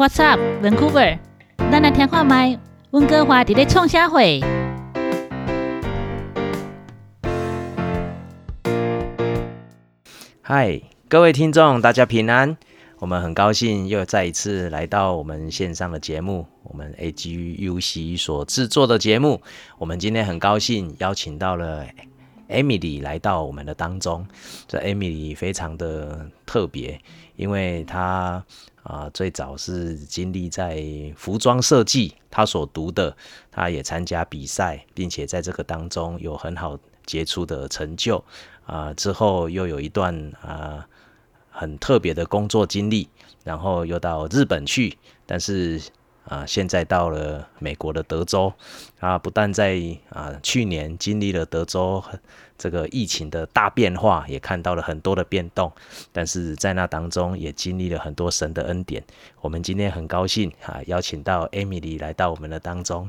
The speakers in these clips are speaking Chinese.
What's up, Vancouver？咱来听看麦，温哥华伫咧创啥会？嗨，各位听众，大家平安。我们很高兴又再一次来到我们线上的节目，我们 AGUC 所制作的节目。我们今天很高兴邀请到了 Emily 来到我们的当中。这 Emily 非常的特别，因为她啊最早是经历在服装设计，他所读的，他也参加比赛，并且在这个当中有很好杰出的成就啊。之后又有一段啊。很特别的工作经历，然后又到日本去，但是啊，现在到了美国的德州，啊，不但在啊去年经历了德州这个疫情的大变化，也看到了很多的变动，但是在那当中也经历了很多神的恩典。我们今天很高兴啊，邀请到 Emily 来到我们的当中。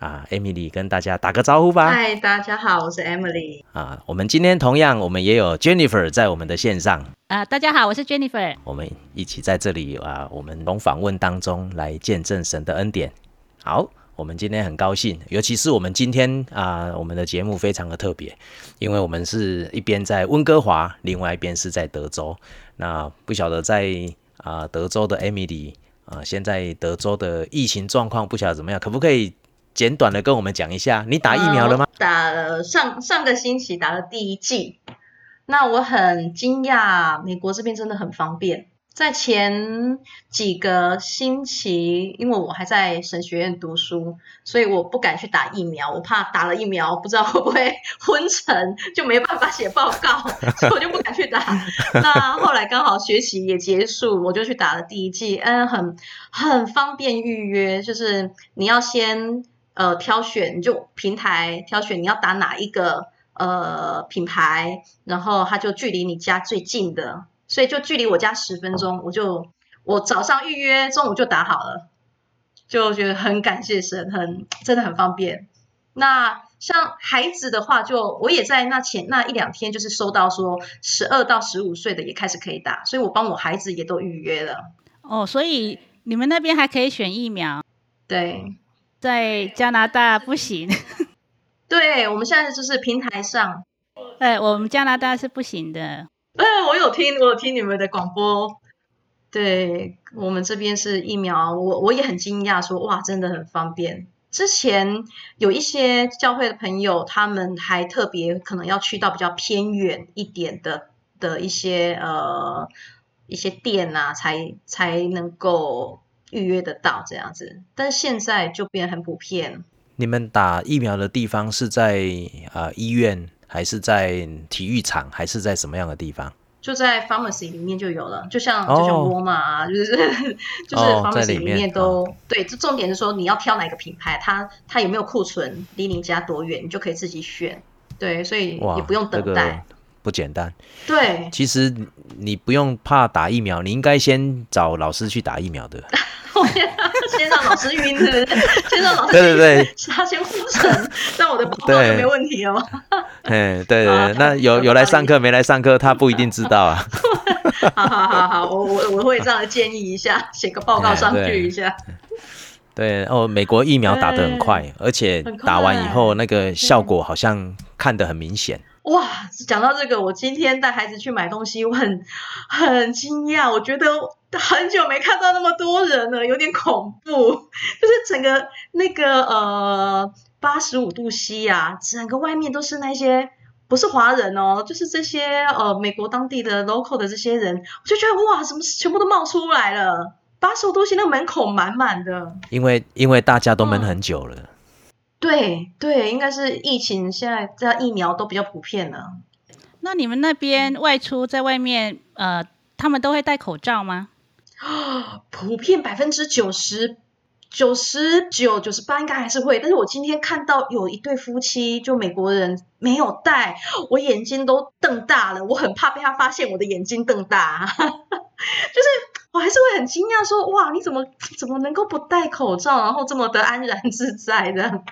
啊，Emily 跟大家打个招呼吧。嗨，大家好，我是 Emily。啊，我们今天同样，我们也有 Jennifer 在我们的线上。啊，大家好，我是 Jennifer。我们一起在这里啊，我们从访问当中来见证神的恩典。好，我们今天很高兴，尤其是我们今天啊，我们的节目非常的特别，因为我们是一边在温哥华，另外一边是在德州。那不晓得在啊德州的 Emily 啊，现在德州的疫情状况不晓得怎么样，可不可以？简短的跟我们讲一下，你打疫苗了吗？打了上上个星期打了第一剂，那我很惊讶，美国这边真的很方便。在前几个星期，因为我还在神学院读书，所以我不敢去打疫苗，我怕打了疫苗不知道会不会昏沉，就没办法写报告，所以我就不敢去打。那后来刚好学习也结束，我就去打了第一剂，嗯，很很方便预约，就是你要先。呃，挑选就平台挑选你要打哪一个呃品牌，然后它就距离你家最近的，所以就距离我家十分钟，我就我早上预约，中午就打好了，就觉得很感谢神，很真的很方便。那像孩子的话，就我也在那前那一两天就是收到说十二到十五岁的也开始可以打，所以我帮我孩子也都预约了。哦，所以你们那边还可以选疫苗？对。在加拿大不行，对我们现在就是平台上，哎，我们加拿大是不行的。哎，我有听，我有听你们的广播。对我们这边是疫苗，我我也很惊讶，说哇，真的很方便。之前有一些教会的朋友，他们还特别可能要去到比较偏远一点的的一些呃一些店啊，才才能够。预约得到这样子，但现在就变很普遍。你们打疫苗的地方是在啊医院，还是在体育场，还是在什么样的地方？就在 pharmacy 里面就有了，就像就像沃尔玛啊，就是 就是 pharmacy 里面都对。这重点是说你要挑哪个品牌，它它有没有库存，离你家多远，你就可以自己选。对，所以也不用等待。不简单，对，其实你不用怕打疫苗，你应该先找老师去打疫苗的。先让老师晕，是不是？先让老师对对对，他先呼成，那我的报告就没问题哦。哎，对对，那有有来上课没来上课，他不一定知道啊。好好好好，我我我会这样建议一下，写个报告上去一下。对哦，美国疫苗打得很快，而且打完以后那个效果好像看得很明显。哇，讲到这个，我今天带孩子去买东西，我很很惊讶，我觉得 很久没看到那么多人了，有点恐怖。就是整个那个呃八十五度 C 呀，整个外面都是那些不是华人哦，就是这些呃美国当地的 local 的这些人，我就觉得哇，什么全部都冒出来了？八十五度 C 那门口满满的，因为因为大家都闷很久了。对对，应该是疫情现在这疫苗都比较普遍了。那你们那边外出在外面，呃，他们都会戴口罩吗？普遍百分之九十九十九九十八应该还是会。但是我今天看到有一对夫妻，就美国人没有戴，我眼睛都瞪大了，我很怕被他发现我的眼睛瞪大，就是我还是会很惊讶，说哇，你怎么怎么能够不戴口罩，然后这么的安然自在的？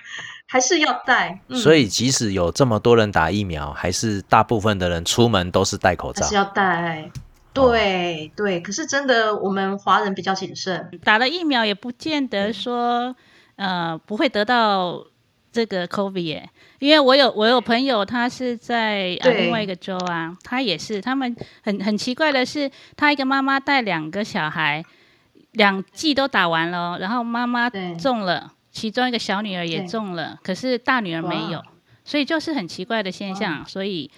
还是要戴，所以即使有这么多人打疫苗，还是大部分的人出门都是戴口罩。还是要戴，对对，可是真的我们华人比较谨慎，打了疫苗也不见得说，呃，不会得到这个 COVID 耶。因为我有我有朋友，他是在啊另外一个州啊，他也是，他们很很奇怪的是，他一个妈妈带两个小孩，两剂都打完了哦，然后妈妈中了，其中一个小女儿也中了，可是大女儿没有，所以就是很奇怪的现象，所以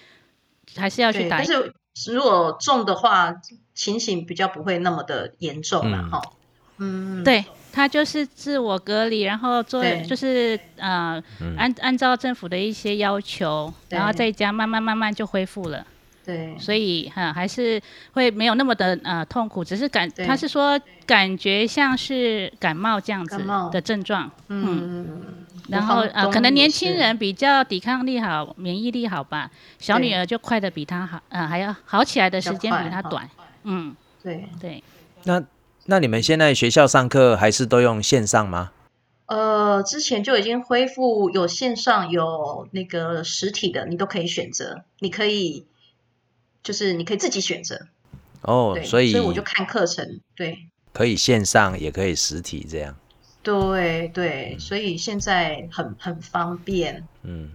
还是要去，打但。是如果重的话，情形比较不会那么的严重了嗯。哈。嗯，对他就是自我隔离，然后做就是呃嗯。按按照政府的一些要求，然后在家慢慢慢慢就恢复了。对。所以哈、还是会没有那么的呃痛苦，只是感他是说感觉像是感冒这样子的症状，嗯，然后我呃可能年轻人比较抵抗力好，免疫力好吧，小女儿就快的比她好，呃还要好起来的时间比较快哈比他短，嗯。对，对，那那你们现在学校上课还是都用线上吗？呃，之前就已经恢复有线上有那个实体的，你都可以选择，你可以就是你可以自己选择，哦，对，所以我就看课程，对。可以线上也可以实体这样。对对，所以现在很很方便，嗯，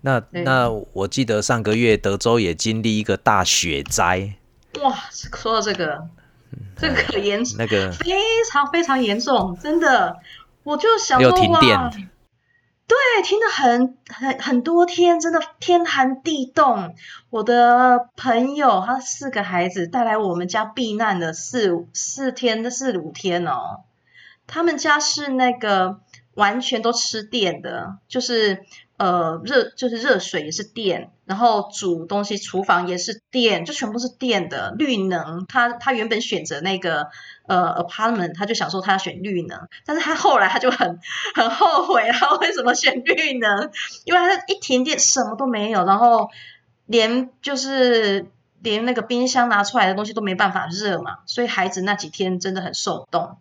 那那我记得上个月德州也经历一个大雪灾，哇，说到这个，这个可严那个非常非常严重，真的，我就想还有说哇，停电。对，停了很很很多天，真的天寒地冻。我的朋友他四个孩子带来我们家避难的四四天四五天哦，他们家是那个完全都吃电的，就是呃热就是热水也是电，然后煮东西厨房也是电，就全部是电的绿能。他他原本选择那个呃 apartment，他就想说他要选绿能，但是他后来他就很 很后悔，他为什么选绿能？因为他一停电什么都没有，然后连就是连那个冰箱拿出来的东西都没办法热嘛，所以孩子那几天真的很受冻。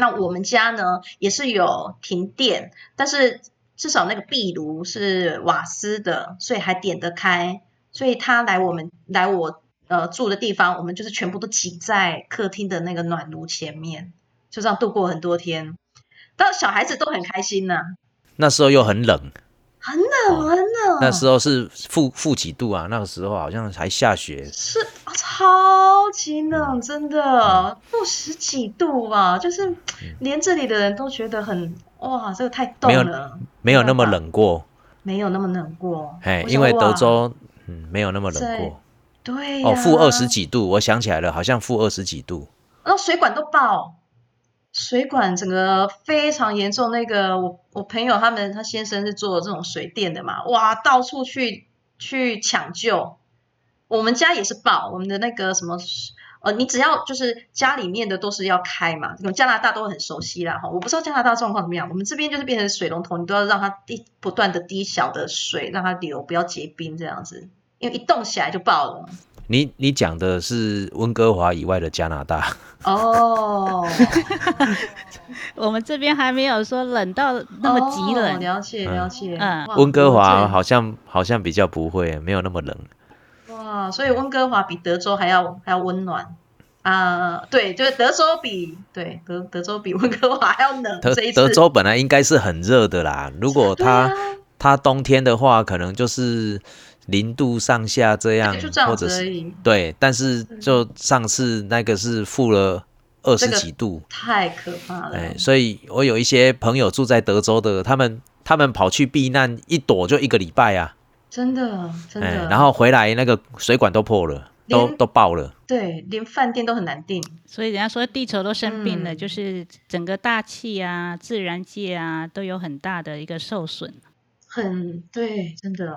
那我们家呢也是有停电，但是至少那个壁炉是瓦斯的，所以还点得开。所以他来我们来我呃住的地方，我们就是全部都挤在客厅的那个暖炉前面，就这样度过很多天。但小孩子都很开心呐、那时候又很冷，很冷很冷。那时候是负负几度啊？那个时候好像还下雪，是啊，超级冷，真的负十几度吧，就是连这里的人都觉得很哇，这个太冻了，没有那么，冷过，没有那么冷过。哎，因为德州嗯没有那么冷过。对哦，负二十，几度，我想起来了，好像负二十几度。然后水管都爆，水管整个非常严重。那个我我朋友他们他先生是做这种水电的嘛，哇，到处去去抢救。我们家也是爆，我们的那个什么呃，你只要就是家里面的都是要开嘛，这种加拿大都很熟悉啦哈。我不知道加拿大状况怎么样，我们这边就是变成水龙头，你都要让它滴不断的滴小的水，让它流，不要结冰这样子，因为一动起来就爆了。你你讲的是温哥华以外的加拿大，哦，我们这边还没有说冷到那么极哦冷，了解了解。嗯。温哥华好像好像比较不会，没有那么冷。哇，所以温哥华比德州还要还要温暖。啊、对，就是德州比对德德州比温哥华还要冷。德德州本来应该是很热的啦，如果它、啊。它冬天的话，可能就是零度上下这样，就这样或者是对，但是就上次那个是负了二十这个几度，太可怕了。哎、所以我有一些朋友住在德州的，他们他们跑去避难，一躲就一个礼拜啊，真的真哎、的。然后回来那个水管都破了，都都爆了。对，连饭店都很难订。所以人家说地球都生病了，嗯就是整个大气啊、自然界啊都有很大的一个受损。很对，真的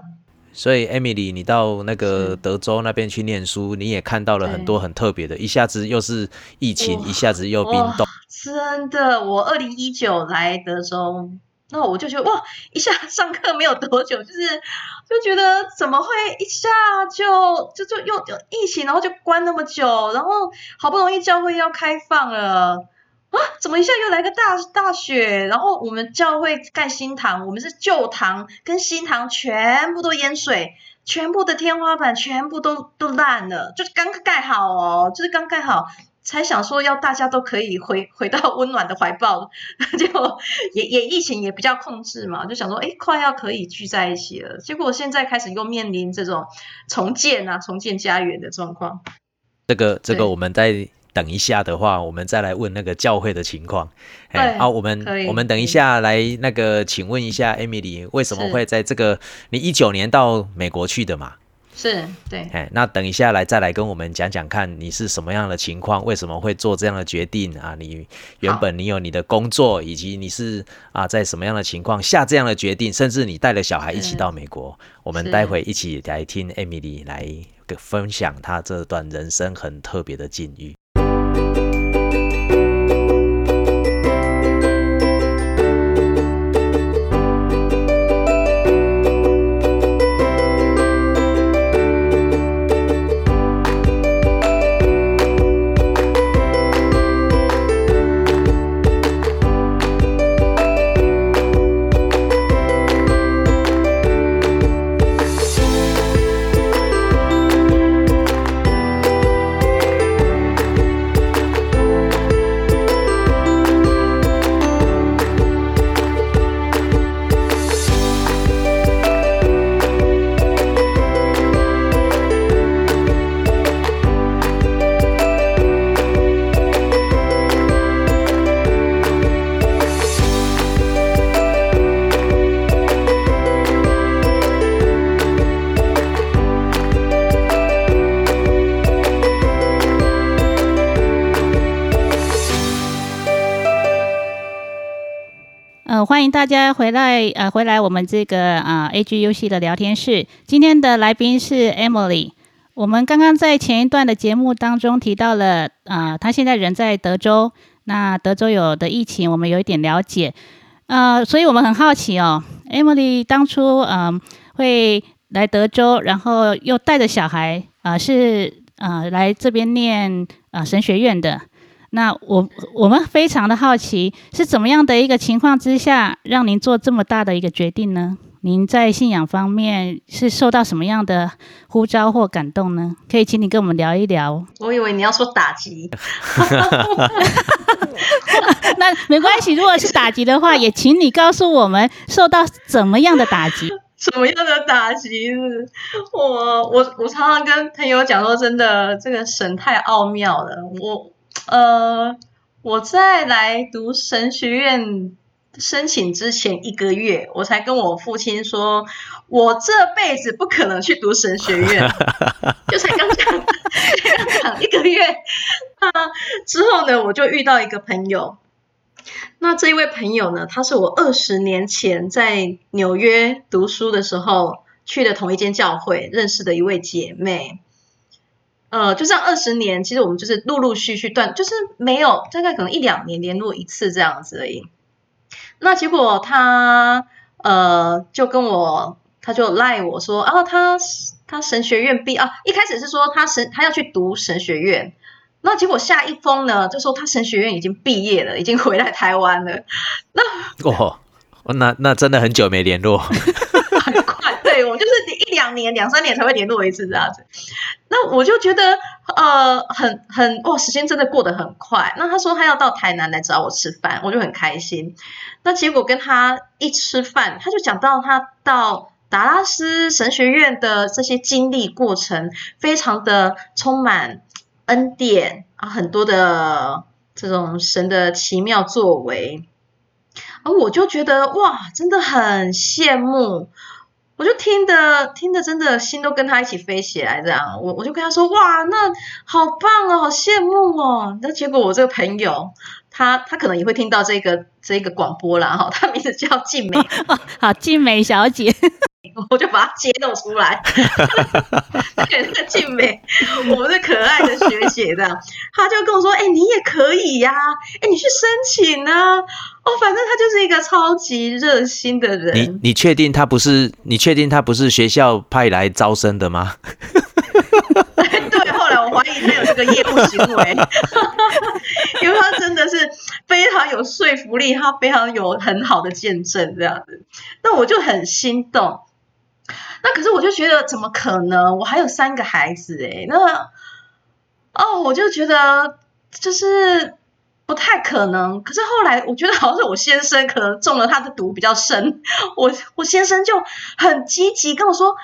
所以，Emily，你到那个德州那边去念书，你也看到了很多很特别的，一下子又是疫情，一下子又冰哇冻。真的。我二零一九来德州，那我就觉得哇，一下上课没有多久，就是就觉得怎么会一下就就就又又疫情，然后就关那么久，然后好不容易教会要开放了。啊！怎么一下又来个大大雪？然后我们教会盖新堂，我们是旧堂跟新堂全部都淹水，全部的天花板全部都都烂了，就是刚盖好哦，就是刚盖好。才想说要大家都可以回回到温暖的怀抱，结果也也疫情也比较控制嘛，就想说哎快要可以聚在一起了，结果现在开始又面临这种重建啊重建家园的状况。这个这个我们再等一下的话，我们再来问那个教会的情况。哎对好，我们我们等一下来那个，请问一下 Emily，为什么会在这个你一九年到美国去的嘛？是对，哎，那等一下来再来跟我们讲讲看，你是什么样的情况，为什么会做这样的决定啊？你原本你有你的工作，以及你是啊在什么样的情况下这样的决定，甚至你带了小孩一起到美国，我们待会一起来听 Emily 来分享她这段人生很特别的境遇。大家回来，呃，回来我们这个啊、AGUC 的聊天室。今天的来宾是 Emily。我们刚刚在前一段的节目当中提到了，啊、她现在人在德州。那德州有的疫情，我们有一点了解。呃，所以我们很好奇哦，Emily 当初嗯、会来德州，然后又带着小孩，啊，是呃来这边念呃神学院的。那我我们非常的好奇，是怎么样的一个情况之下，让您做这么大的一个决定呢？您在信仰方面是受到什么样的呼召或感动呢？可以请你跟我们聊一聊。我以为你要说打击，那没关系，如果是打击的话，也请你告诉我们受到怎么样的打击。什么样的打击？我我我常常跟朋友讲说，真的，这个神太奥妙了。我呃，我在来读神学院申请之前一个月，我才跟我父亲说，我这辈子不可能去读神学院，就才刚讲，才刚讲一个月。那之后呢，我就遇到一个朋友。那这一位朋友呢，他是我二十年前在纽约读书的时候去的同一间教会认识的一位姐妹。呃，就这样二十年，其实我们就是陆陆续续断，就是没有大概可能一两年联络一次这样子而已。那结果他呃就跟我，他就赖我说啊，他他神学院毕啊，一开始是说他神他要去读神学院，那结果下一封呢，就说他神学院已经毕业了，已经回来台湾了，那哦，那那真的很久没联络。对我就是一两年、两三年才会联络一次这样子。那我就觉得呃很很哇，时间真的过得很快。那他说他要到台南来找我吃饭，我就很开心。那结果跟他一吃饭，他就讲到他到达拉斯神学院的这些经历过程，非常的充满恩典啊，很多的这种神的奇妙作为。而我就觉得哇，真的很羡慕。我就听得听得，真的心都跟他一起飞起来。这样，我我就跟他说：“哇，那好棒哦，好羡慕哦。”那结果我这个朋友，他他可能也会听到这个这个广播啦。哈，他名字叫静美，好，静美小姐，我就把他揭露出来。对，那个静美，我们的可爱的学姐这样，他就跟我说：“哎、你也可以呀、哎、你去申请啊。”哦，反正他就是一个超级热心的人。你你确定他不是？你确定他不是学校派来招生的吗？对，后来我怀疑他有这个业务行为，因为他真的是非常有说服力，他非常有很好的见证这样子，那我就很心动。那可是我就觉得怎么可能？我还有三个孩子诶，那哦，我就觉得就是不太可能。可是后来我觉得好像是我先生可能中了他的毒比较深，我我先生就很积极跟我说。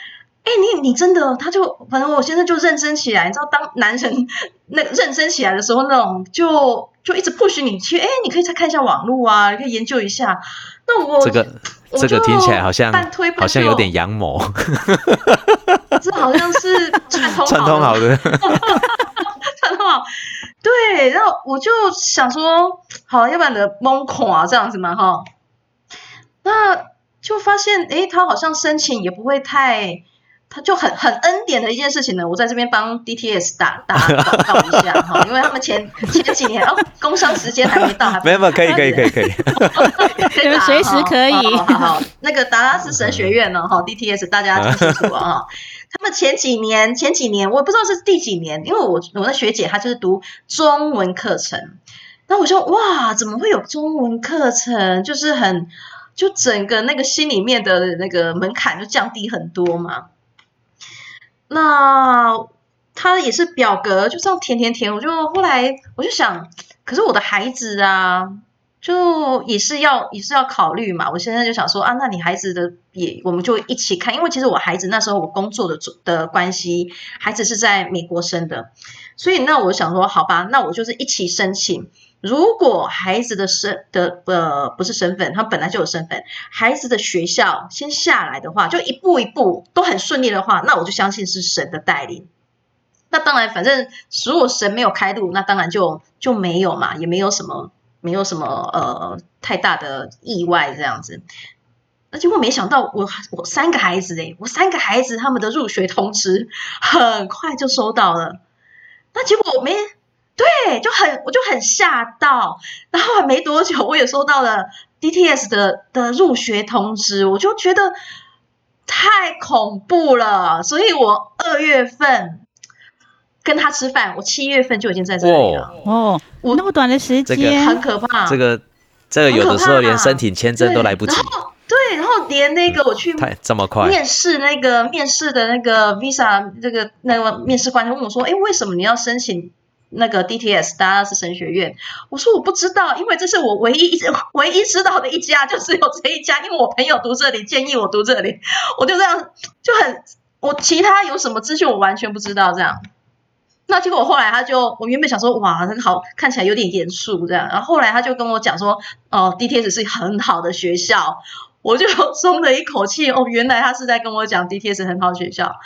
哎，你你真的，他就反正我现在就认真起来，你知道，当男人那认真起来的时候，那种就就一直 push 你去，哎，你可以再看一下网络啊，你可以研究一下。那我这个这个听起来好像好像有点阳谋，这好像是串通串通好的，串通好。对，然后我就想说，好，要不然的懵垮这样子嘛，哈。那就发现，哎，他好像申请也不会太。他就很很恩典的一件事情呢，我在这边帮 DTS 打打广告一下哈，因为他们前前几年哦，工商时间还没到，没有没有，可以可以可以可以，你们 随时可以。好好，那个达拉斯神学院呢哈，DTS 大家听清楚啊哈，他们前几年前几年我不知道是第几年，因为我我的学姐她就是读中文课程，那我说哇，怎么会有中文课程？就是很就整个那个心里面的那个门槛就降低很多嘛。那他也是表格，就这样填填填。我就后来我就想，可是我的孩子啊，就也是要也是要考虑嘛。我现在就想说啊，那你孩子的也我们就一起看，因为其实我孩子那时候我工作的的关系，孩子是在美国生的，所以那我想说，好吧，那我就是一起申请。如果孩子的身的呃不是身份，他本来就有身份，孩子的学校先下来的话，就一步一步都很顺利的话，那我就相信是神的带领。那当然，反正如果神没有开路，那当然就就没有嘛，也没有什么没有什么呃太大的意外这样子。那结果没想到，我我三个孩子诶，我三个孩子他们的入学通知很快就收到了，那结果我没。对，就很我就很吓到，然后还没多久，我也收到了 DTS 的的入学通知，我就觉得太恐怖了，所以我二月份跟他吃饭，我七月份就已经在这里了。哦，我那么短的时间，很可怕。这个这个有的时候连申请签证都来不及。对，然后连那个我去太这么快面试那个面试的那个 Visa 这个那个面试官问我说：“哎，为什么你要申请？”那个 DTS 达拉斯神学院，我说我不知道，因为这是我唯一一唯一知道的一家，就只有这一家，因为我朋友读这里，建议我读这里，我就这样就很，我其他有什么资讯我完全不知道这样。那结果后来他就，我原本想说，哇，那个好看起来有点严肃这样，然后后来他就跟我讲说，哦，DTS 是很好的学校。我就 松了一口气哦，原来他是在跟我讲 DTS 很好学校，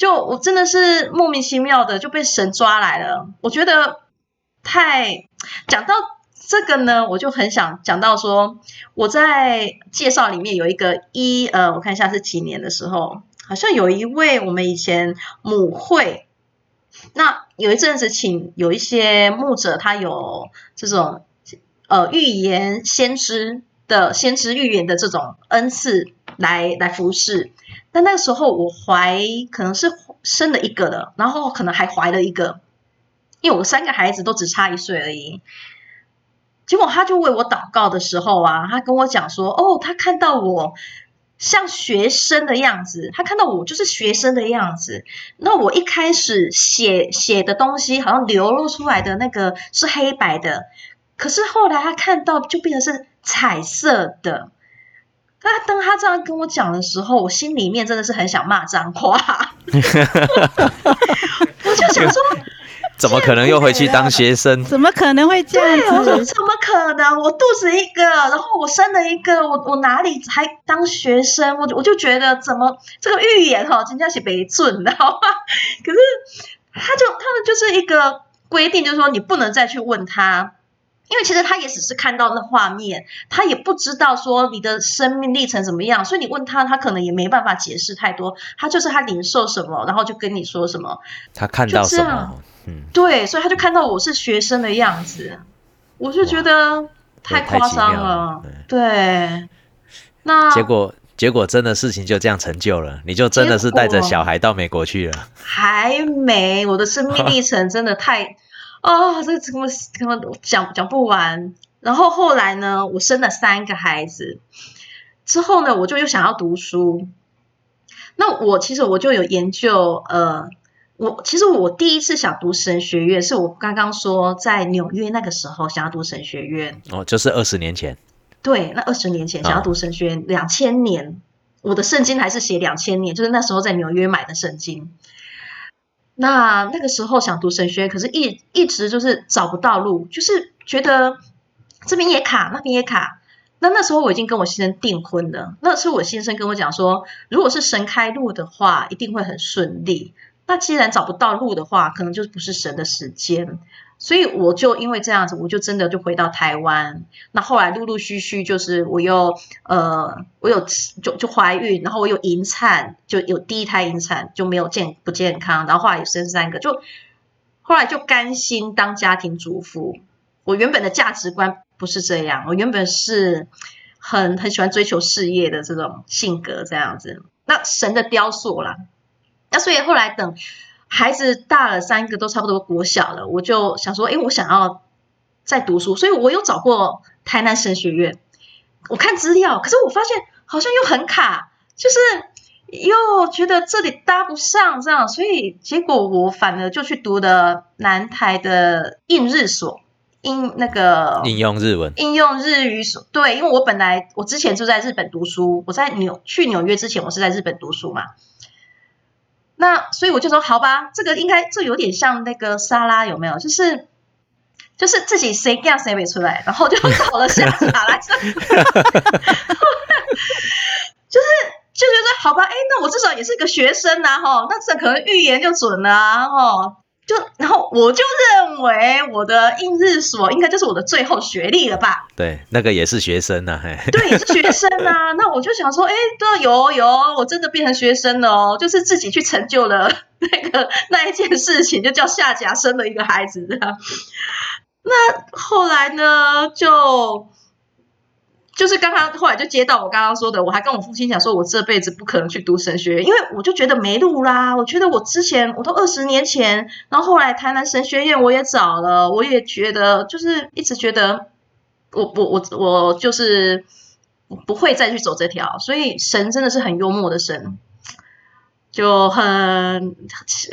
就我真的是莫名其妙的就被神抓来了。我觉得太讲到这个呢，我就很想讲到说，我在介绍里面有一个一呃，我看一下是几年的时候，好像有一位我们以前母会，那有一阵子请有一些牧者，他有这种呃预言先知。的先知预言的这种恩赐来来服侍，但那个时候我怀可能是生了一个了，然后可能还怀了一个，因为我三个孩子都只差一岁而已。结果他就为我祷告的时候啊，他跟我讲说：“哦，他看到我像学生的样子，他看到我就是学生的样子。那我一开始写写的东西好像流露出来的那个是黑白的，可是后来他看到就变成是。”彩色的，他当他这样跟我讲的时候，我心里面真的是很想骂脏话。我就想说，怎么可能又回去当学生？怎么可能会这样子？我说怎么可能？我肚子一个，然后我生了一个，我我哪里还当学生？我我就觉得怎么这个预言哈，真的是没准，知道吗？可是他就他们就是一个规定，就是说你不能再去问他。因为其实他也只是看到那画面，他也不知道说你的生命历程怎么样，所以你问他，他可能也没办法解释太多。他就是他领受什么，然后就跟你说什么。他看到什么？嗯，对，所以他就看到我是学生的样子，我就觉得太夸张了。对，那结果结果真的事情就这样成就了，你就真的是带着小孩到美国去了。还没，我的生命历程真的太。哦，这个怎么怎么讲讲不完？然后后来呢，我生了三个孩子之后呢，我就又想要读书。那我其实我就有研究，呃，我其实我第一次想读神学院，是我刚刚说在纽约那个时候想要读神学院。哦，就是二十年前。对，那二十年前想要读神学院，两千年，我的圣经还是写两千年，就是那时候在纽约买的圣经。那那个时候想读神学，可是一一直就是找不到路，就是觉得这边也卡，那边也卡。那那时候我已经跟我先生订婚了，那是我先生跟我讲说，如果是神开路的话，一定会很顺利。那既然找不到路的话，可能就不是神的时间。所以我就因为这样子，我就真的就回到台湾。那后来陆陆续续就是我又呃，我有就就怀孕，然后我有引产，就有第一胎引产就没有健不健康，然后后来生三个，就后来就甘心当家庭主妇。我原本的价值观不是这样，我原本是很很喜欢追求事业的这种性格这样子。那神的雕塑啦，那所以后来等。孩子大了，三个都差不多国小了，我就想说，哎，我想要再读书，所以我有找过台南神学院，我看资料，可是我发现好像又很卡，就是又觉得这里搭不上这样，所以结果我反而就去读的南台的应日所，应那个应用日文，应用日语所，对，因为我本来我之前就在日本读书，我在纽去纽约之前，我是在日本读书嘛。那所以我就说好吧，这个应该就有点像那个沙拉有没有？就是就是自己谁干谁没出来，然后就找了下下来，就是就觉得好吧，哎，那我至少也是个学生呐，哈，那这可能预言就准了，哈。就然后我就认为我的应日所应该就是我的最后学历了吧？对，那个也是学生呐，对，也是学生啊。那我就想说，哎，对，有有，我真的变成学生了哦，就是自己去成就了那个那一件事情，就叫下甲生了一个孩子这样。那后来呢，就。就是刚刚后来就接到我刚刚说的，我还跟我父亲讲说，我这辈子不可能去读神学院，因为我就觉得没路啦。我觉得我之前我都二十年前，然后后来台南神学院我也找了，我也觉得就是一直觉得我我我我就是不会再去走这条。所以神真的是很幽默的神，就很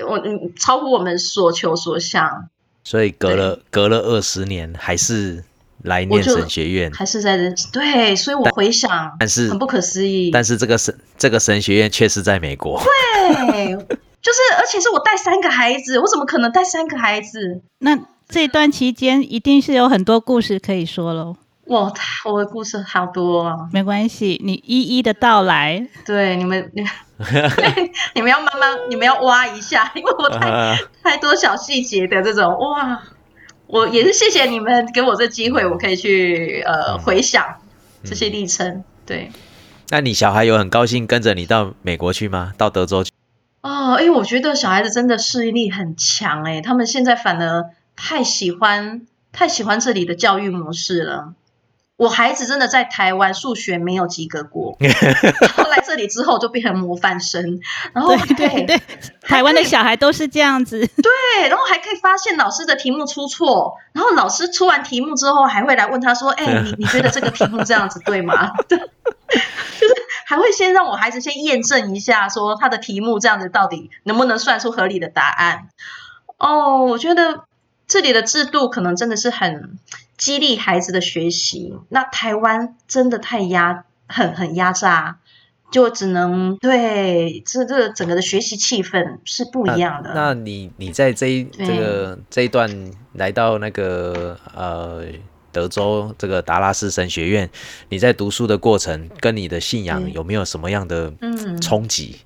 我超乎我们所求所想。所以隔了隔了二十年还是。来念神学院，还是在人对，所以我回想，但是很不可思议。但是这个神这个神学院却是在美国，对，就是而且是我带三个孩子，我怎么可能带三个孩子？那这段期间一定是有很多故事可以说喽。哇，我的故事好多啊！没关系，你一一的到来。对，你们你 你们要慢慢，你们要挖一下，因为我太 太多小细节的这种哇。我也是谢谢你们给我这机会，我可以去呃回想这些历程。对，那你小孩有很高兴跟着你到美国去吗？到德州去？哦，因为我觉得小孩子真的适应力很强哎，他们现在反而太喜欢太喜欢这里的教育模式了。我孩子真的在台湾数学没有及格过，然后来这里之后就变成模范生。然后对对，台湾的小孩都是这样子。对，然后还可以发现老师的题目出错，然后老师出完题目之后还会来问他说：“哎，你你觉得这个题目这样子对吗？”就是还会先让我孩子先验证一下，说他的题目这样子到底能不能算出合理的答案。哦，我觉得这里的制度可能真的是很。激励孩子的学习，那台湾真的太压，很很压榨，就只能对这这整个的学习气氛是不一样的。那你你在这一这个这一段来到那个呃德州这个达拉斯神学院，你在读书的过程跟你的信仰有没有什么样的冲击？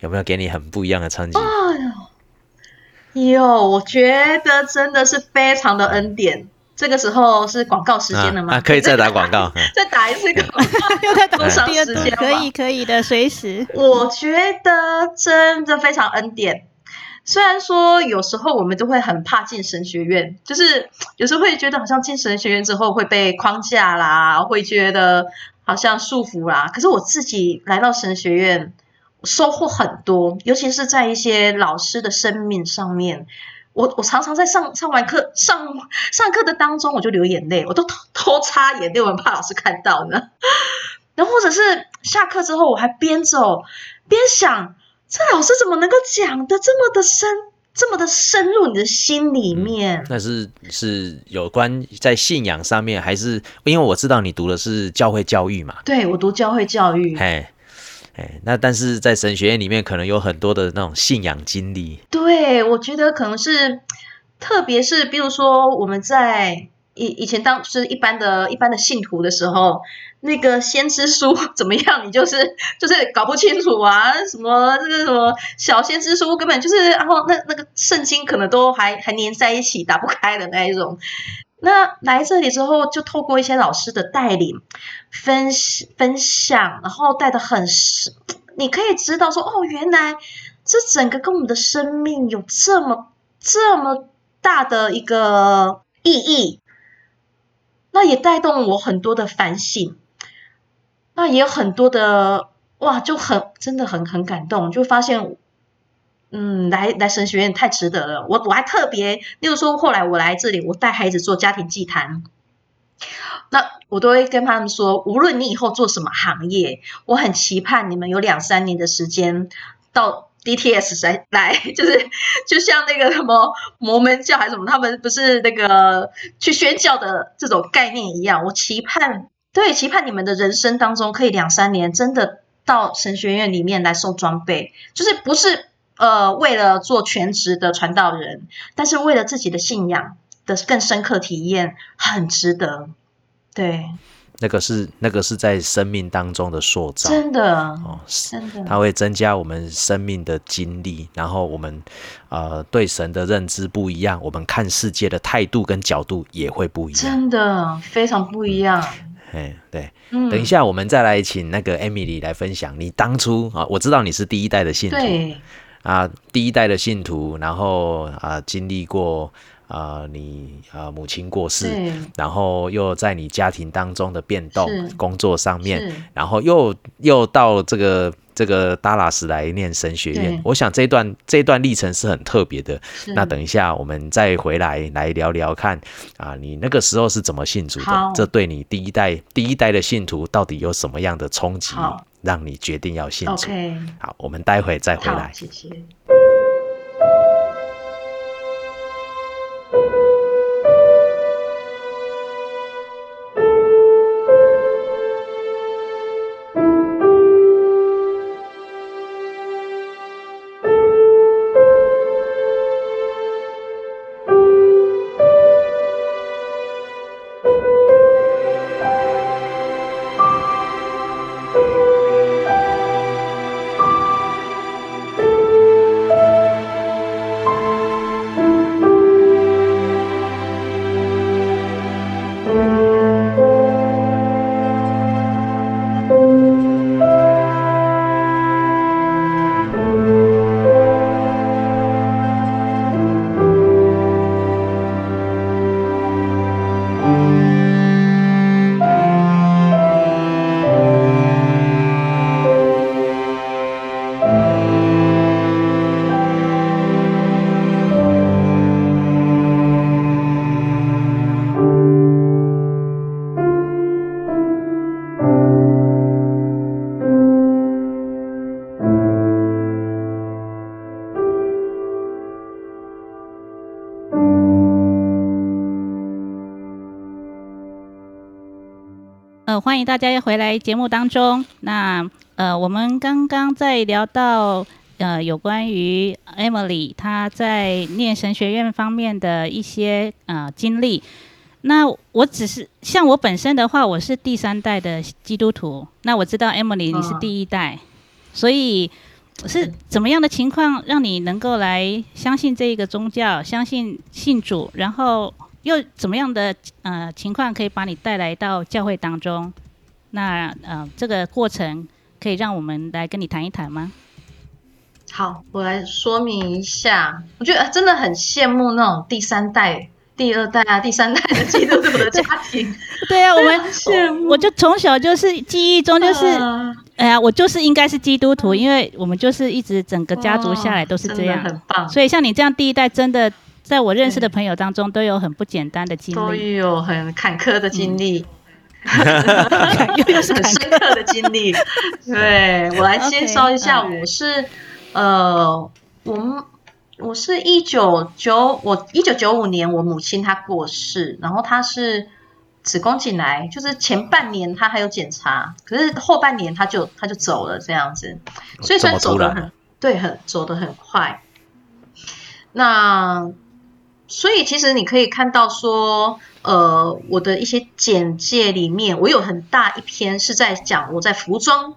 有没有给你很不一样的冲击？有，我觉得真的是非常的恩典。这个时候是广告时间了吗？可以再打广告，再打一次广告，又在多长 时间？可以，可以的，随时。我觉得真的非常恩典。虽然说有时候我们都会很怕进神学院，就是有时候会觉得好像进神学院之后会被框架啦，会觉得好像束缚啦。可是我自己来到神学院，收获很多，尤其是在一些老师的生命上面。我我常常在上上完课上上课的当中，我就流眼泪，我都偷偷擦眼泪，我很怕老师看到呢。然后或者是下课之后，我还边走边想这老师怎么能够讲的这么的深，这么的深入你的心里面？那是是有关在信仰上面，还是因为我知道你读的是教会教育嘛？对我读教会教育，嘿，哎，那但是在神学院里面，可能有很多的那种信仰经历。对我觉得可能是，特别是比如说我们在以以前当是一般的一般的信徒的时候，那个先知书 怎么样，你就是就是搞不清楚啊，什么这个什么小先知书根本就是，然后那那个圣经可能都还还粘在一起打不开的那一种。那来这里之后，就透过一些老师的带领、分分享，然后带的很，你可以知道说，哦，原来这整个跟我们的生命有这么这么大的一个意义。那也带动我很多的反省，那也有很多的哇，就很真的很很感动，就发现，嗯，来来神学院太值得了。我我还特别，例如说后来我来这里，我带孩子做家庭祭坛，那我都会跟他们说，无论你以后做什么行业，我很期盼你们有两三年的时间到。DTS 来来，就是就像那个什么摩门教还是什么，他们不是那个去宣教的这种概念一样。我期盼，对，期盼你们的人生当中可以两三年真的到神学院里面来受装备，就是不是呃为了做全职的传道人，但是为了自己的信仰的更深刻体验，很值得，对。那个是那个是在生命当中的塑造，真的哦，真的，它会增加我们生命的经历，然后我们呃对神的认知不一样，我们看世界的态度跟角度也会不一样，真的非常不一样。哎，对，等一下我们再来请那个 Emily 来分享，你当初啊，我知道你是第一代的信徒，啊，第一代的信徒，然后啊经历过。啊，你啊，母亲过世，然后又在你家庭当中的变动，工作上面，然后又又到这个这个达拉斯来念神学院。我想这段这段历程是很特别的。那等一下我们再回来来聊聊看啊，你那个时候是怎么信主的？这对你第一代第一代的信徒到底有什么样的冲击，让你决定要信主？好，我们待会再回来。谢谢。迎大家回来节目当中。那呃，我们刚刚在聊到呃有关于 Emily 她在念神学院方面的一些呃经历。那我只是像我本身的话，我是第三代的基督徒。那我知道 Emily 你是第一代，所以是怎么样的情况让你能够来相信这一个宗教，相信信主，然后？又怎么样的呃情况可以把你带来到教会当中？那呃这个过程可以让我们来跟你谈一谈吗？好，我来说明一下。我觉得真的很羡慕那种第三代、第二代啊、第三代的基督徒的家庭。对啊，我们羡慕我就从小就是记忆中就是，哎呀，我就是应该是基督徒，因为我们就是一直整个家族下来都是这样，很棒。所以像你这样第一代真的。在我认识的朋友当中，都有很不简单的经历，都有很坎坷的经历。又是很深刻的经历。对我来介绍一下，我是呃，我们我是一九九我一九九五年我母亲她过世，然后她是子宫颈癌，就是前半年她还有检查，可是后半年她就她就走了这样子，所以算走的很对，很走的很快。那所以其实你可以看到说。呃，我的一些简介里面，我有很大一篇是在讲我在服装、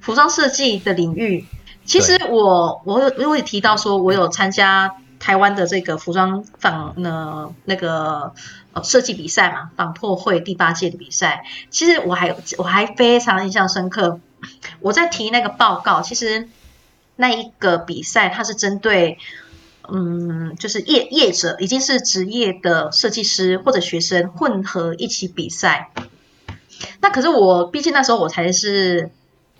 服装设计的领域。其实我我我也提到说，我有参加台湾的这个服装仿呢那个呃设计比赛嘛，仿拓会第八届的比赛。其实我还有我还非常印象深刻，我在提那个报告，其实那一个比赛它是针对。嗯，就是业业者已经是职业的设计师或者学生混合一起比赛。那可是我，毕竟那时候我才是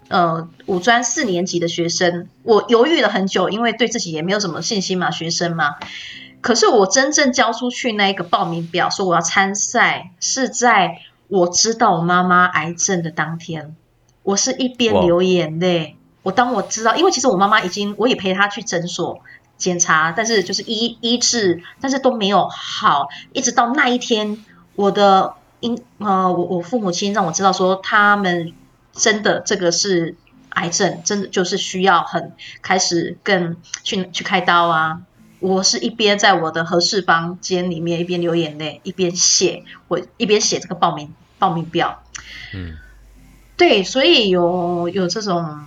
呃五专四年级的学生，我犹豫了很久，因为对自己也没有什么信心嘛，学生嘛。可是我真正交出去那个报名表，说我要参赛，是在我知道我妈妈癌症的当天。我是一边流眼泪，我当我知道，因为其实我妈妈已经，我也陪她去诊所。检查，但是就是医医治，但是都没有好，一直到那一天，我的因呃，我我父母亲让我知道说，他们真的这个是癌症，真的就是需要很开始更去去开刀啊。我是一边在我的合适房间里面一边流眼泪，一边写我一边写这个报名报名表。嗯，对，所以有有这种。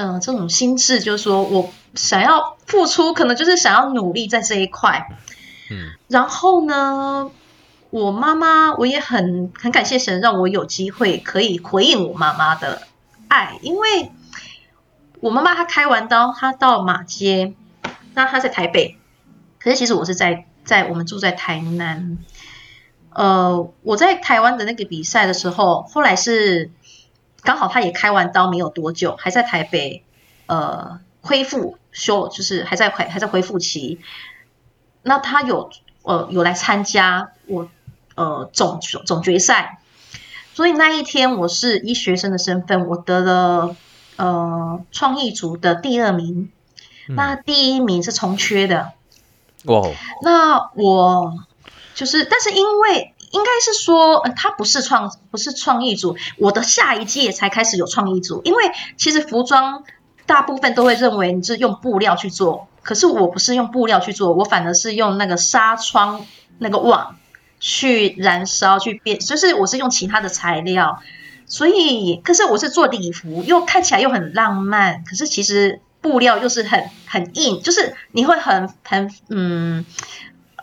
嗯，这种心智就是说我想要付出，可能就是想要努力在这一块。嗯，然后呢，我妈妈我也很很感谢神，让我有机会可以回应我妈妈的爱，因为我妈妈她开完刀，她到马街，那她在台北，可是其实我是在在我们住在台南。呃，我在台湾的那个比赛的时候，后来是。刚好他也开完刀没有多久，还在台北，呃，恢复休，就是还在恢还在恢复期。那他有呃有来参加我呃总总决赛，所以那一天我是医学生的身份，我得了呃创意组的第二名，那第一名是重缺的。哇！那我就是，但是因为。应该是说，他不是创不是创意组，我的下一届才开始有创意组。因为其实服装大部分都会认为你是用布料去做，可是我不是用布料去做，我反而是用那个纱窗那个网去燃烧去变，就是我是用其他的材料。所以，可是我是做礼服，又看起来又很浪漫，可是其实布料又是很很硬，就是你会很很嗯，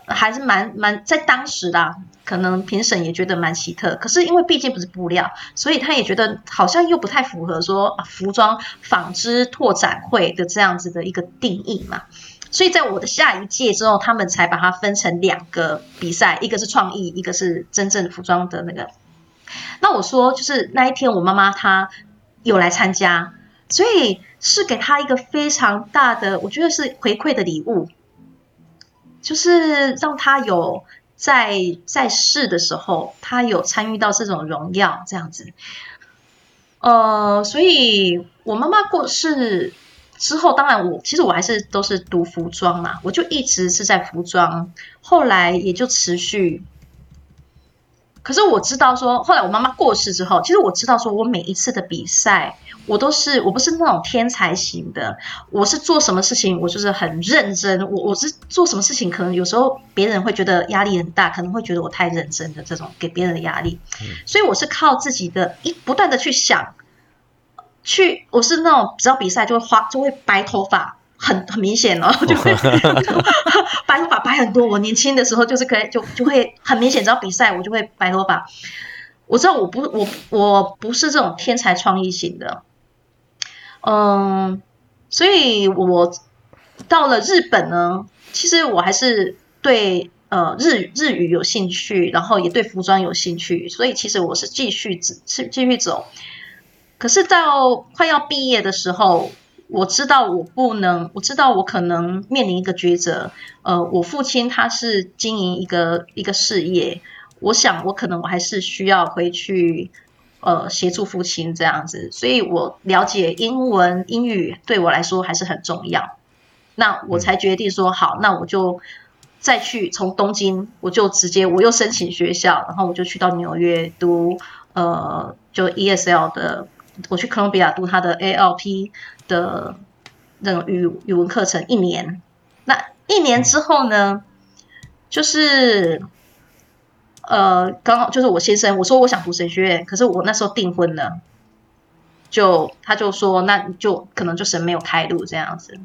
还是蛮蛮在当时的。可能评审也觉得蛮奇特，可是因为毕竟不是布料，所以他也觉得好像又不太符合说服装纺织拓展会的这样子的一个定义嘛。所以在我的下一届之后，他们才把它分成两个比赛，一个是创意，一个是真正服装的那个。那我说就是那一天我妈妈她有来参加，所以是给她一个非常大的，我觉得是回馈的礼物，就是让她有。在在世的时候，他有参与到这种荣耀这样子，呃，所以我妈妈过世之后，当然我其实我还是都是读服装嘛，我就一直是在服装，后来也就持续。可是我知道说，后来我妈妈过世之后，其实我知道说我每一次的比赛，我都是我不是那种天才型的，我是做什么事情我就是很认真，我我是做什么事情可能有时候别人会觉得压力很大，可能会觉得我太认真的这种给别人的压力，所以我是靠自己的一不断的去想，去我是那种只要比赛就会花就会白头发。很很明显哦，就会白头发白很多。我年轻的时候就是可以就就会很明显，只要比赛我就会白头发。我知道我不我我不是这种天才创意型的，嗯，所以我到了日本呢，其实我还是对呃日日语有兴趣，然后也对服装有兴趣，所以其实我是继续是继续走。可是到快要毕业的时候。我知道我不能，我知道我可能面临一个抉择。呃，我父亲他是经营一个一个事业，我想我可能我还是需要回去呃协助父亲这样子，所以我了解英文英语对我来说还是很重要。那我才决定说好，那我就再去从东京，我就直接我又申请学校，然后我就去到纽约读呃就 ESL 的，我去哥伦比亚读他的 ALP 的那种语语文课程一年。那一年之后呢，就是呃刚好就是我先生我说我想读神学院，可是我那时候订婚了，就他就说那就可能就神没有开路这样子。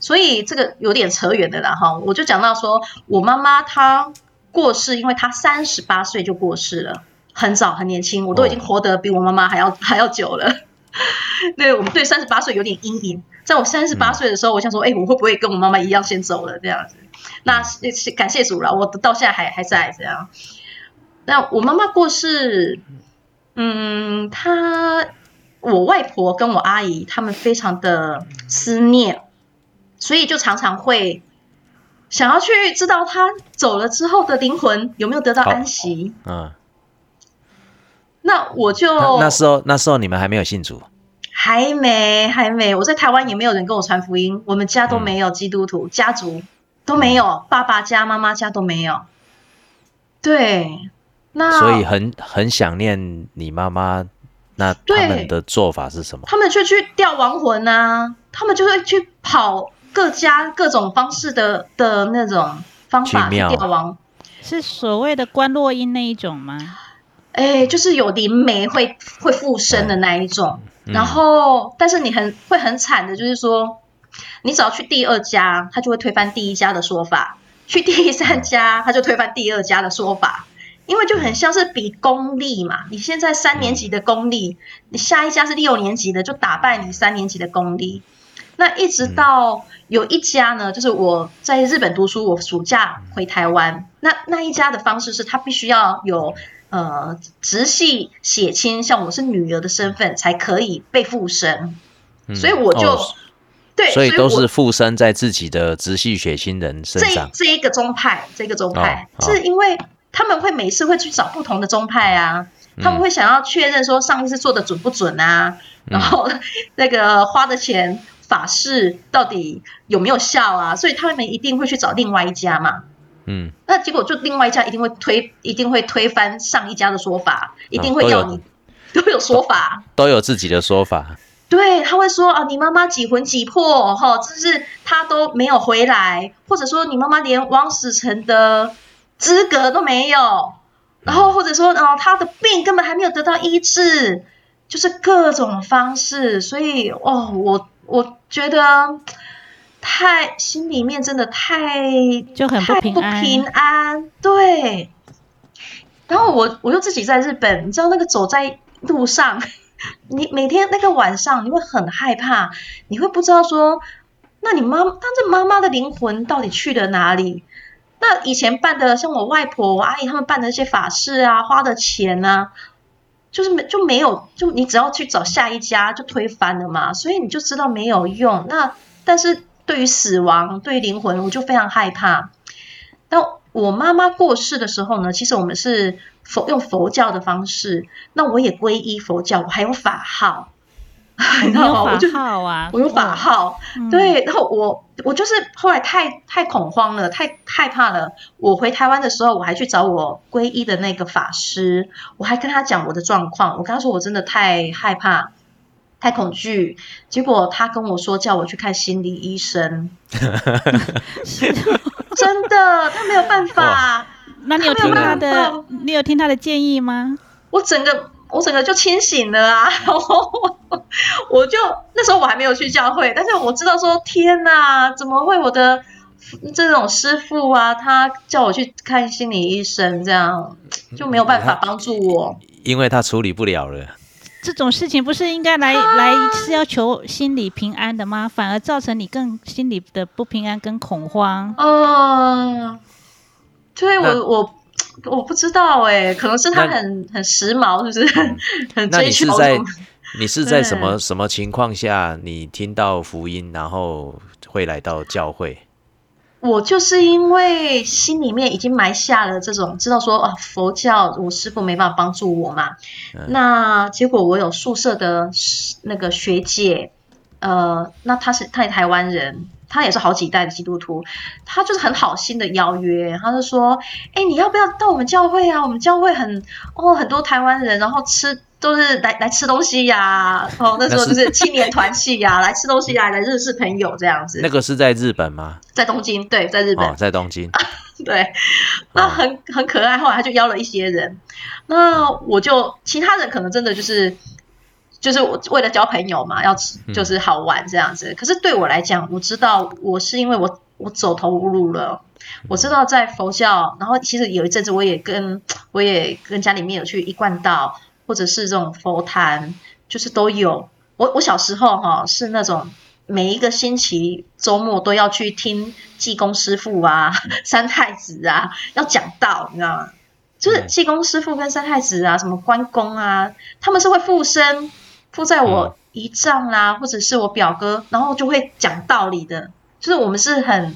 所以这个有点扯远的啦哈，我就讲到说我妈妈她过世，因为她三十八岁就过世了，很早很年轻，我都已经活得比我妈妈还要还要久了。对我们对三十八岁有点阴影，在我三十八岁的时候，我想说，哎，我会不会跟我妈妈一样先走了这样子？那感谢主了，我到现在还还在这样。那我妈妈过世，嗯，她我外婆跟我阿姨他们非常的思念。所以就常常会想要去知道他走了之后的灵魂有没有得到安息。嗯，那我就那时候那时候你们还没有信主，还没还没，我在台湾也没有人跟我传福音，我们家都没有基督徒，家族都没有，爸爸家妈妈家都没有。对，那所以很很想念你妈妈。那他们的做法是什么？他们就去吊亡魂啊，他们就会去跑。各家各种方式的的那种方法去吊亡，是所谓的观落阴那一种吗？哎，就是有灵媒会会附身的那一种。然后，但是你很会很惨的，就是说，你只要去第二家，他就会推翻第一家的说法；去第三家，他就推翻第二家的说法。因为就很像是比功力嘛，你现在三年级的功力，你下一家是六年级的，就打败你三年级的功力。那一直到有一家呢，就是我在日本读书，我暑假回台湾。那那一家的方式是他必须要有呃直系血亲，像我是女儿的身份才可以被附身。所以我就对，所以都是附身在自己的直系血亲人身上。这这一个宗派，这个宗派是因为他们会每次会去找不同的宗派啊，他们会想要确认说上一次做的准不准啊，然后那个花的钱。法事到底有没有效啊？所以他们一定会去找另外一家嘛。嗯，那结果就另外一家一定会推，一定会推翻上一家的说法，一定会要你都有说法，都有自己的说法。对，他会说啊，你妈妈几魂几魄哈，就是他都没有回来，或者说你妈妈连王死成的资格都没有，然后或者说啊，他的病根本还没有得到医治，就是各种方式。所以哦，我。我觉得太心里面真的太就很不平安，对。然后我我又自己在日本，你知道那个走在路上，你每天那个晚上你会很害怕，你会不知道说，那你妈，但是妈妈的灵魂到底去了哪里？那以前办的像我外婆、我阿姨他们办的那些法事啊，花的钱啊。就是没就没有，就你只要去找下一家就推翻了嘛，所以你就知道没有用。那但是对于死亡，对于灵魂，我就非常害怕。那我妈妈过世的时候呢，其实我们是佛用佛教的方式，那我也皈依佛教，我还有法号。你有法号啊？我有法号，对。然后我我就是后来太太恐慌了，太害怕了。我回台湾的时候，我还去找我皈依的那个法师，我还跟他讲我的状况。我跟他说我真的太害怕，太恐惧。结果他跟我说叫我去看心理医生。真的，他没有办法。那你有听他的？你有听他的建议吗？我整个。我整个就清醒了啊！我就那时候我还没有去教会，但是我知道说天哪，怎么会我的这种师傅啊，他叫我去看心理医生，这样就没有办法帮助我，因为他处理不了了。这种事情不是应该来来是要求心理平安的吗？反而造成你更心理的不平安跟恐慌。嗯，对我我。我不知道哎，可能是他很很时髦，是不是？很追求。那你是在 你是在什么什么情况下，你听到福音，然后会来到教会？我就是因为心里面已经埋下了这种知道说啊，佛教我师傅没办法帮助我嘛，嗯。那结果我有宿舍的那个学姐，呃，那她是她也台湾人，她也是好几代的基督徒，他就是很好心的邀约，他就说，哎，你要不要到我们教会啊？我们教会很哦很多台湾人，然后吃。都是来来吃东西呀、哦，那时候就是青年团契呀、来吃东西呀、来认识朋友这样子。那个是在日本吗？在东京，对，在日本，哦，在东京。对，那很很可爱。后来他就邀了一些人，那我就其他人可能真的就是就是我为了交朋友嘛，要吃就是好玩这样子。可是对我来讲，我知道我是因为我我走投无路了。我知道在佛教，然后其实有一阵子我也跟我也跟家里面有去一贯道，或者是这种佛坛，就是都有。我我小时候哈、是那种每一个星期周末都要去听济公师傅啊、三太子啊要讲道，你知道吗？就是嗯济公师傅跟三太子啊，什么关公啊，他们是会附身附在我姨丈啦、或者是我表哥，然后就会讲道理的。就是我们是很，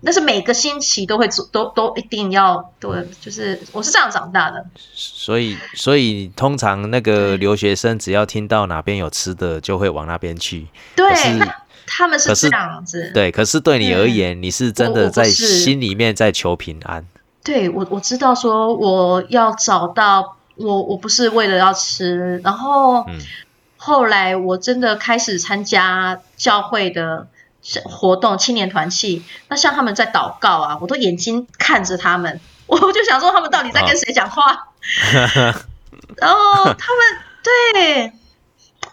那是每个星期都会做，都都一定要对，就是我是这样长大的。所以，所以通常那个留学生只要听到哪边有吃的，就会往那边去。对，那他们是这样子。对，可是对你而言，你是真的在心里面在求平安。对我我知道说我要找到我我不是为了要吃，然后嗯后来我真的开始参加教会的活动，青年团契。那像他们在祷告啊，我都眼睛看着他们，我就想说他们到底在跟谁讲话。然后他们对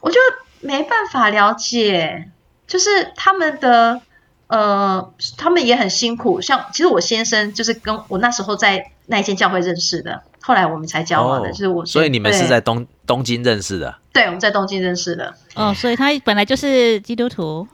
我就没办法了解，就是他们的呃，他们也很辛苦。像其实我先生就是跟我那时候在那一间教会认识的，后来我们才交往的，就是我。所以你们是在东东京认识的。对我们在东京认识的。哦，所以他本来就是基督徒，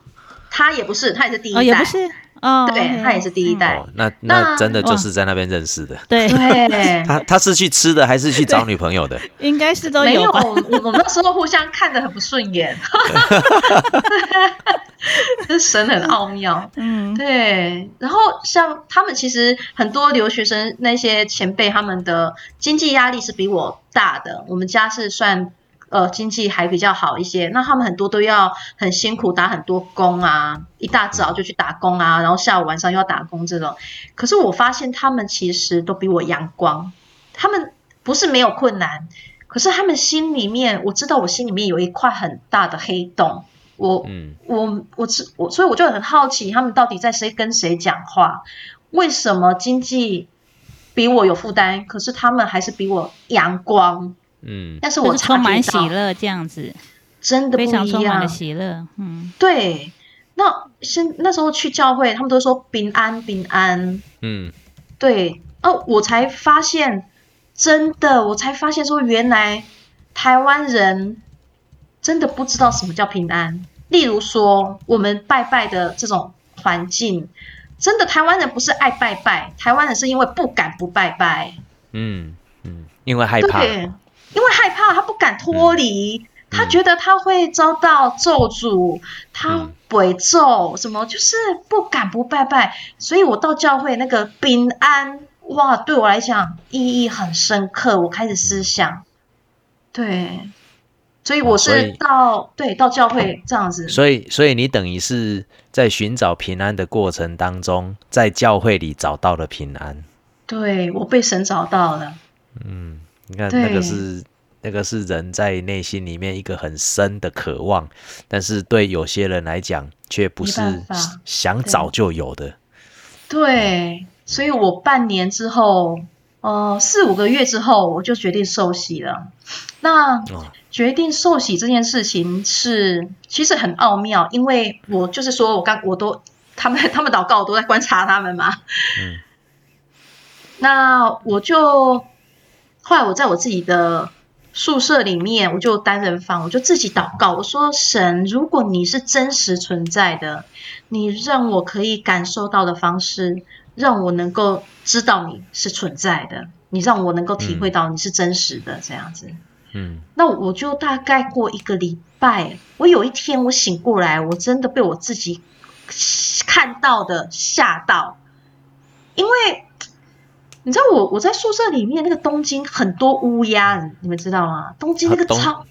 他也不是，他也是第一代，哦，也不是，哦，对他也是第一代哦，那那那真的就是在那边认识的。对，对，他他是去吃的，还是去找女朋友的？应该是都没有，吧。我我们那时候互相看得很不顺眼，这神很奥妙。嗯，对，然后像他们其实很多留学生那些前辈，他们的经济压力是比我大的。我们家是算呃经济还比较好一些，那他们很多都要很辛苦打很多工啊，一大早就去打工啊，然后下午晚上又要打工这种。可是我发现他们其实都比我阳光，他们不是没有困难，可是他们心里面，我知道我心里面有一块很大的黑洞。我嗯我我知我，所以我就很好奇，他们到底在谁跟谁讲话？为什么经济比我有负担，可是他们还是比我阳光？嗯但是就是我察充满，喜乐这样子，真的不非常一充满了样。喜乐，嗯，对，那先那时候去教会，他们都说平安平安。嗯对，哦，我才发现，真的，我才发现说，原来台湾人真的不知道什么叫平安。例如说，我们拜拜的这种环境，真的台湾人不是爱拜拜，台湾人是因为不敢不拜拜，嗯嗯，因为害怕。对，因为害怕，他不敢脱离。他觉得他会遭到咒诅，他嗯鬼咒什么，就是不敢不拜拜。所以我到教会那个平安，哇，对我来讲意义很深刻。我开始思想，对，所以我是到对到教会这样子，所以，所以你等于是在寻找平安的过程当中，在教会里找到了平安。对我被神找到了，嗯，你看那个是那个是人在内心里面一个很深的渴望，但是对有些人来讲却不是想找就有的。对，所以我半年之后，呃，四五个月之后，我就决定受洗了。那哦决定受洗这件事情是其实很奥妙，因为我就是说我刚我都他们他们祷告，我都在观察他们嘛。嗯。那我就后来我在我自己的宿舍里面，我就单人房，我就自己祷告，我说神，如果你是真实存在的，你让我可以感受到的方式，让我能够知道你是存在的，你让我能够体会到你是真实的，这样子。嗯那我就大概过一个礼拜，我有一天我醒过来，我真的被我自己看到的吓到。因为你知道我我在宿舍里面那个东京很多乌鸦，你们知道吗？东京那个啊东超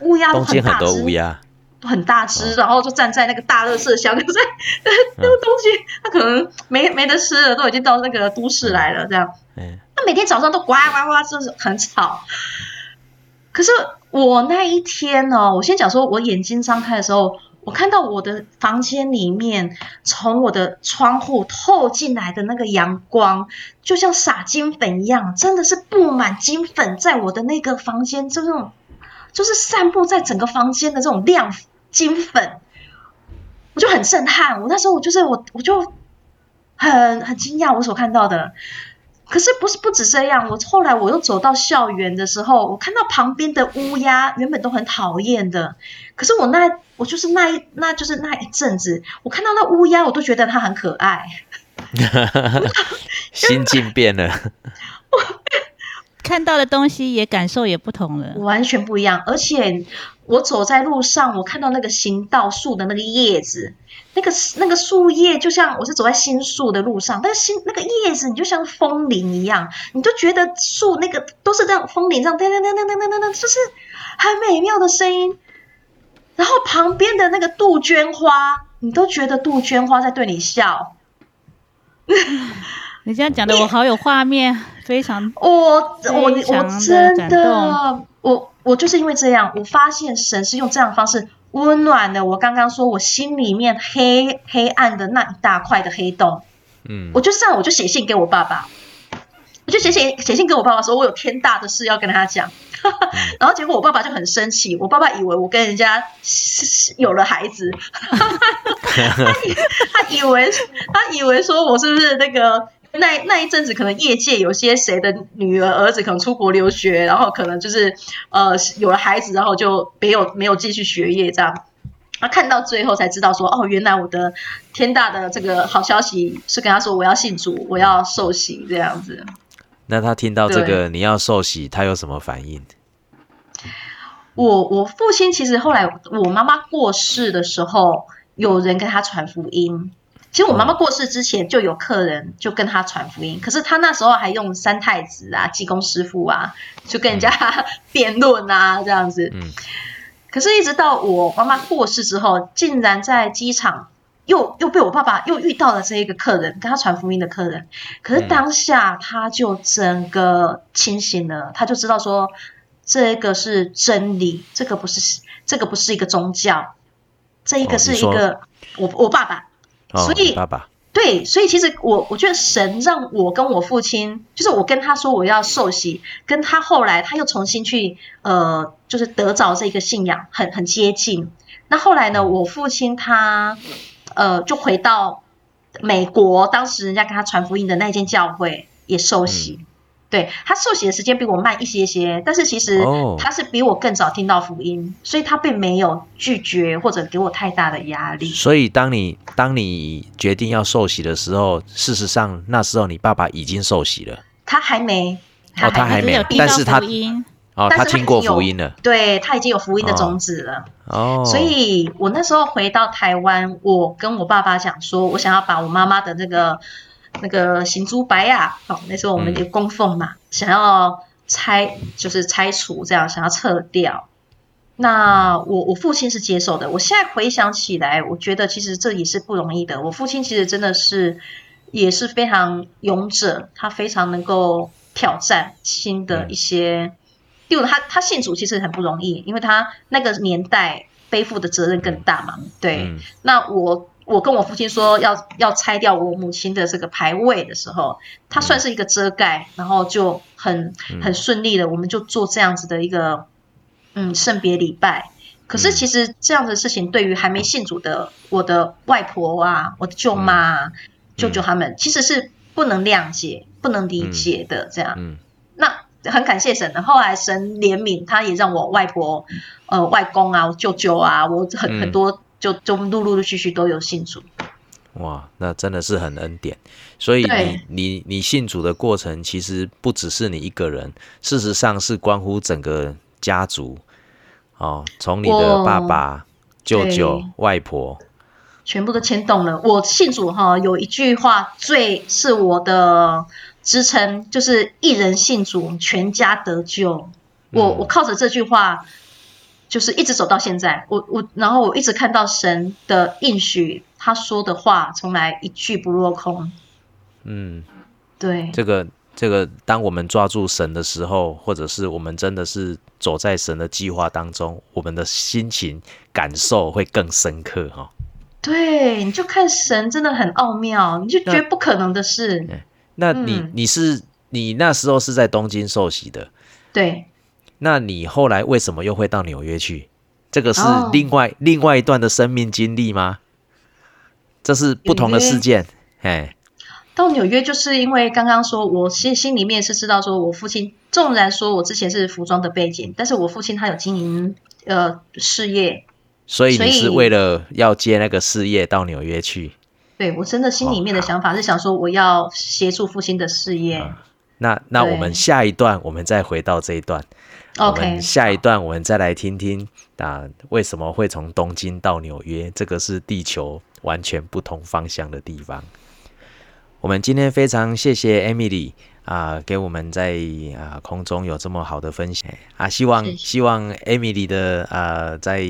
乌鸦都东京很大只，多乌鸦，很大只，哦然后就站在那个大垃圾箱，可是 那个东西它可能没没得吃了，都已经到那个都市来了，这样。嗯，那每天早上都呱呱呱，就是很吵。可是我那一天呢、我先讲说，我眼睛张开的时候，我看到我的房间里面，从我的窗户透进来的那个阳光，就像撒金粉一样，真的是布满金粉在我的那个房间，就那种就是散布在整个房间的这种亮金粉，我就很震撼。我那时候我就是我我就很很惊讶我所看到的。可是不是不止这样，我后来我又走到校园的时候，我看到旁边的乌鸦原本都很讨厌的，可是我那我就是那一那就是那一阵子，我看到那乌鸦，我都觉得它很可爱。心境变了，看到的东西也感受也不同了。完全不一样。而且我走在路上，我看到那个行道树的那个叶子，那个那个树叶就像我是走在新树的路上，但是新那个叶子你就像风铃一样，你就觉得树那个都是这样风铃这样噔噔噔噔噔噔噔，就是很美妙的声音。然后旁边的那个杜鹃花，你都觉得杜鹃花在对你笑。你这样讲的，我好有画面，非常 我我我真的我我就是因为这样，我发现神是用这样的方式温暖的我刚刚说我心里面黑黑暗的那一大块的黑洞。嗯我就这样，我就写信给我爸爸，我就写写写信给我爸爸说，我有天大的事要跟他讲。然后结果我爸爸就很生气，我爸爸以为我跟人家有了孩子，他以他以为他以为说我是不是那个那那一阵子可能业界有些谁的女儿儿子可能出国留学，然后可能就是呃有了孩子，然后就没有没有继续学业这样。他看到最后才知道说，哦，原来我的天大的这个好消息是跟他说我要信主，我要受洗这样子。那他听到这个你要受洗，他有什么反应？我我父亲其实后来我妈妈过世的时候，有人跟他传福音。其实我妈妈过世之前就有客人就跟他传福音，可是他那时候还用三太子啊、济公师傅啊，就跟人家 辩论啊这样子。嗯可是，一直到我妈妈过世之后，竟然在机场又又被我爸爸又遇到了这一个客人，跟他传福音的客人。可是当下他就整个清醒了，他就知道说这个是真理，这个不是这个不是一个宗教，这一个是一个、我我爸爸。哦，所以你爸爸，对，所以其实我我觉得神让我跟我父亲，就是我跟他说我要受洗，跟他后来他又重新去呃，就是得着这个信仰，很很接近。那后来呢，我父亲他呃就回到美国，当时人家跟他传福音的那间教会也受洗。对他受洗的时间比我慢一些些，但是其实哦他是比我更早听到福音，所以他并没有拒绝或者给我太大的压力。所以当你当你决定要受洗的时候，事实上那时候你爸爸已经受洗了。他还没，哦他还没只有听到但是他福音，哦，但是他他听过已经有福音了。对他已经有福音的种子了，哦，所以我那时候回到台湾，我跟我爸爸讲说，我想要把我妈妈的那个那个行珠白啊，哦、那时候我们就供奉嘛，想要拆就是拆除这样，想要撤掉。那我我父亲是接受的，我现在回想起来，我觉得其实这也是不容易的。我父亲其实真的是也是非常勇者，他非常能够挑战新的一些。例如他他信主其实很不容易，因为他那个年代背负的责任更大嘛。对，嗯那我我跟我父亲说要要拆掉我母亲的这个牌位的时候，它算是一个遮盖，然后就很很顺利的，我们就做这样子的一个嗯圣别礼拜。可是其实这样的事情对于还没信主的我的外婆啊、我的舅妈、啊、舅舅他们，其实是不能谅解、不能理解的。这样，嗯那很感谢神的。后来神怜悯，他也让我外婆、呃外公啊、我舅舅啊，我很嗯很多就就陆陆续续都有信主。哇，那真的是很恩典。所以你你你信主的过程，其实不只是你一个人，事实上是关乎整个家族。哦，从你的爸爸、舅舅、外婆，全部都牵动了。我信主哈，有一句话最是我的支撑，就是一人信主，全家得救。我我靠着这句话，就是一直走到现在。我我然后我一直看到神的应许，他说的话从来一句不落空。嗯，对，这个这个，当我们抓住神的时候，或者是我们真的是走在神的计划当中，我们的心情感受会更深刻哈。对，你就看神真的很奥妙，你就觉得不可能的事。那你你是你那时候是在东京受洗的，对。那你后来为什么又会到纽约去？这个是另外另外一段的生命经历吗？这是不同的事件，哎。到纽约就是因为刚刚说，我心心里面是知道，说我父亲纵然说我之前是服装的背景，但是我父亲他有经营呃事业，所以你是为了要接那个事业到纽约去？对我真的心里面的想法是想说，我要协助父亲的事业。那那我们下一段，我们再回到这一段。OK，下一段我们再来听听啊，为什么会从东京到纽约？这个是地球完全不同方向的地方。我们今天非常谢谢 Emily 啊，给我们在啊空中有这么好的分享啊，希望希望 Emily 的啊在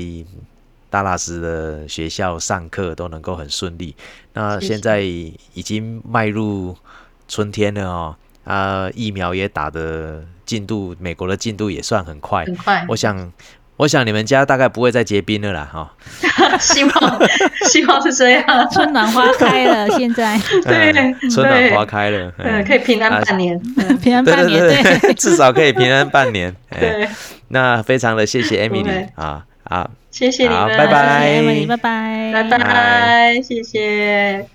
达拉斯的学校上课都能够很顺利。那现在已经迈入春天了哦，啊疫苗也打的进度，美国的进度也算很快，很快。我想。我想你们家大概不会再结冰了啦，哈。希望希望是这样。春暖花开了，现在 对，春暖花开了，嗯，可以平安半年，平安半年，对，至少可以平安半年。对，那非常的谢谢 Emily 啊啊，谢谢你们，拜拜，Emily，拜拜，拜拜，谢谢。